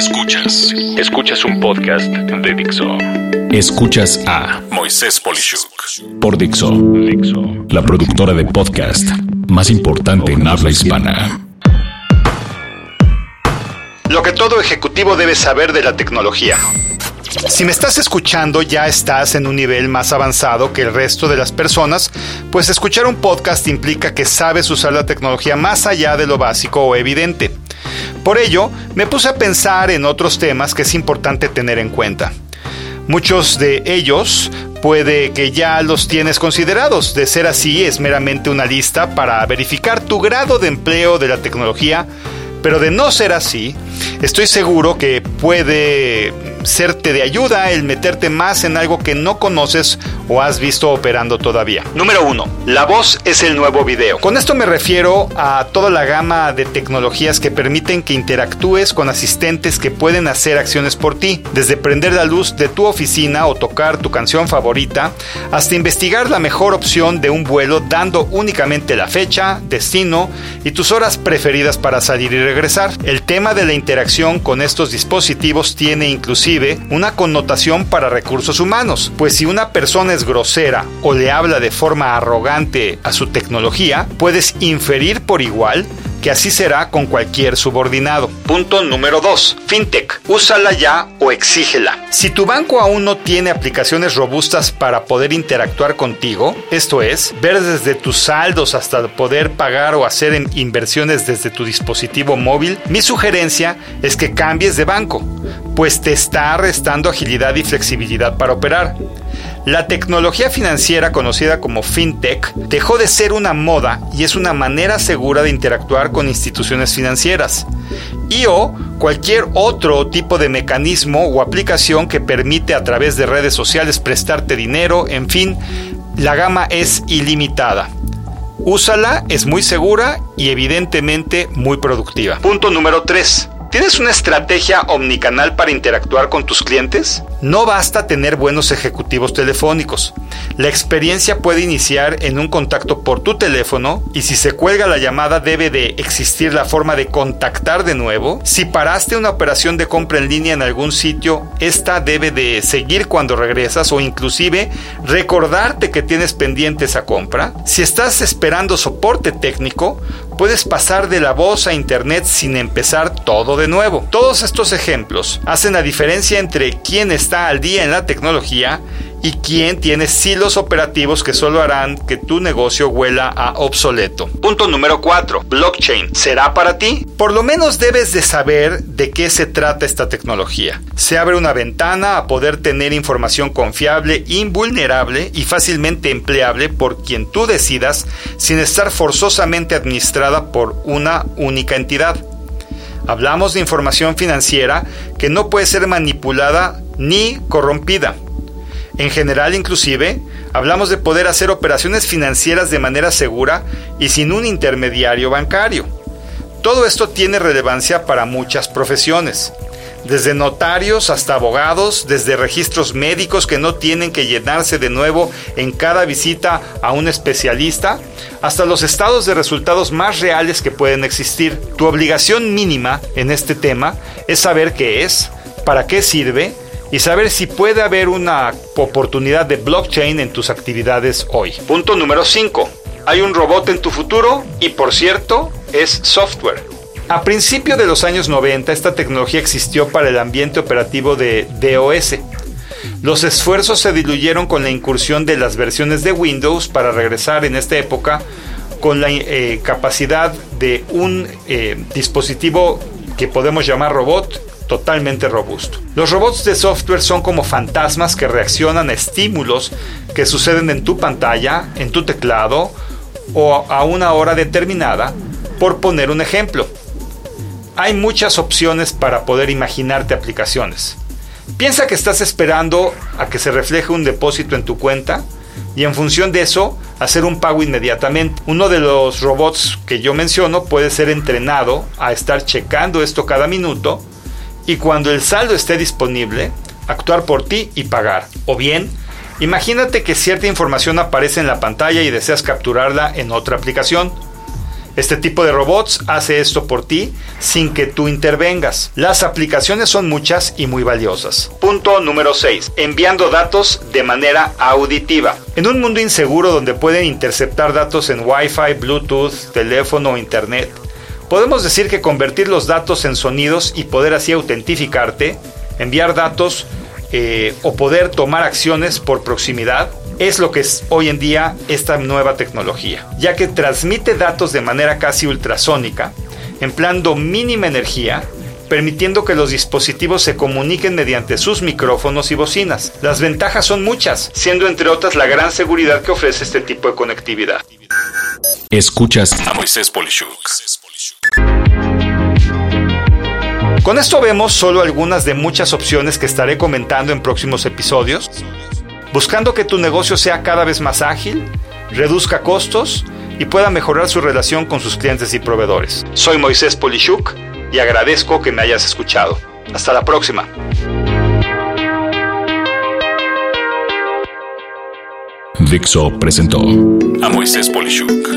Escuchas. Escuchas un podcast de Dixo. Escuchas a Moisés Polishuk por Dixo. Dixo. La productora de podcast más importante en habla hispana. Lo que todo ejecutivo debe saber de la tecnología. Si me estás escuchando ya estás en un nivel más avanzado que el resto de las personas, pues escuchar un podcast implica que sabes usar la tecnología más allá de lo básico o evidente. Por ello, me puse a pensar en otros temas que es importante tener en cuenta. Muchos de ellos puede que ya los tienes considerados. De ser así, es meramente una lista para verificar tu grado de empleo de la tecnología, pero de no ser así, estoy seguro que puede serte de ayuda el meterte más en algo que no conoces o has visto operando todavía. Número 1. La voz es el nuevo video. Con esto me refiero a toda la gama de tecnologías que permiten que interactúes con asistentes que pueden hacer acciones por ti, desde prender la luz de tu oficina o tocar tu canción favorita, hasta investigar la mejor opción de un vuelo dando únicamente la fecha, destino y tus horas preferidas para salir y regresar. El tema de la interacción con estos dispositivos tiene inclusive una connotación para recursos humanos, pues si una persona es grosera o le habla de forma arrogante a su tecnología, puedes inferir por igual que así será con cualquier subordinado. Punto número 2. FinTech. Úsala ya o exígela. Si tu banco aún no tiene aplicaciones robustas para poder interactuar contigo, esto es, ver desde tus saldos hasta poder pagar o hacer inversiones desde tu dispositivo móvil, mi sugerencia es que cambies de banco, pues te está restando agilidad y flexibilidad para operar. La tecnología financiera conocida como fintech dejó de ser una moda y es una manera segura de interactuar con instituciones financieras y o cualquier otro tipo de mecanismo o aplicación que permite a través de redes sociales prestarte dinero, en fin, la gama es ilimitada. Úsala, es muy segura y evidentemente muy productiva. Punto número 3. ¿Tienes una estrategia omnicanal para interactuar con tus clientes? No basta tener buenos ejecutivos telefónicos. La experiencia puede iniciar en un contacto por tu teléfono y si se cuelga la llamada debe de existir la forma de contactar de nuevo. Si paraste una operación de compra en línea en algún sitio, esta debe de seguir cuando regresas o inclusive recordarte que tienes pendiente esa compra. Si estás esperando soporte técnico, puedes pasar de la voz a internet sin empezar todo de nuevo. Todos estos ejemplos hacen la diferencia entre quién está al día en la tecnología y quién tiene silos operativos que solo harán que tu negocio huela a obsoleto. Punto número 4. Blockchain. ¿Será para ti? Por lo menos debes de saber de qué se trata esta tecnología. Se abre una ventana a poder tener información confiable, invulnerable y fácilmente empleable por quien tú decidas sin estar forzosamente administrada por una única entidad. Hablamos de información financiera que no puede ser manipulada ni corrompida. En general, inclusive, hablamos de poder hacer operaciones financieras de manera segura y sin un intermediario bancario. Todo esto tiene relevancia para muchas profesiones, desde notarios hasta abogados, desde registros médicos que no tienen que llenarse de nuevo en cada visita a un especialista, hasta los estados de resultados más reales que pueden existir. Tu obligación mínima en este tema es saber qué es, para qué sirve, y saber si puede haber una oportunidad de blockchain en tus actividades hoy. Punto número 5. Hay un robot en tu futuro y por cierto es software. A principios de los años 90 esta tecnología existió para el ambiente operativo de DOS. Los esfuerzos se diluyeron con la incursión de las versiones de Windows para regresar en esta época con la eh, capacidad de un eh, dispositivo que podemos llamar robot totalmente robusto. Los robots de software son como fantasmas que reaccionan a estímulos que suceden en tu pantalla, en tu teclado o a una hora determinada, por poner un ejemplo. Hay muchas opciones para poder imaginarte aplicaciones. Piensa que estás esperando a que se refleje un depósito en tu cuenta y en función de eso hacer un pago inmediatamente. Uno de los robots que yo menciono puede ser entrenado a estar checando esto cada minuto y cuando el saldo esté disponible, actuar por ti y pagar. O bien, imagínate que cierta información aparece en la pantalla y deseas capturarla en otra aplicación. Este tipo de robots hace esto por ti sin que tú intervengas. Las aplicaciones son muchas y muy valiosas. Punto número 6. Enviando datos de manera auditiva. En un mundo inseguro donde pueden interceptar datos en Wi-Fi, Bluetooth, teléfono o Internet, podemos decir que convertir los datos en sonidos y poder así autentificarte, enviar datos eh, o poder tomar acciones por proximidad es lo que es hoy en día esta nueva tecnología, ya que transmite datos de manera casi ultrasónica, empleando mínima energía, permitiendo que los dispositivos se comuniquen mediante sus micrófonos y bocinas. Las ventajas son muchas, siendo entre otras la gran seguridad que ofrece este tipo de conectividad. Escuchas a Moisés Polishuk. Con esto vemos solo algunas de muchas opciones que estaré comentando en próximos episodios buscando que tu negocio sea cada vez más ágil, reduzca costos y pueda mejorar su relación con sus clientes y proveedores. Soy Moisés Polishuk y agradezco que me hayas escuchado. Hasta la próxima. Dixo presentó a Moisés Polishuk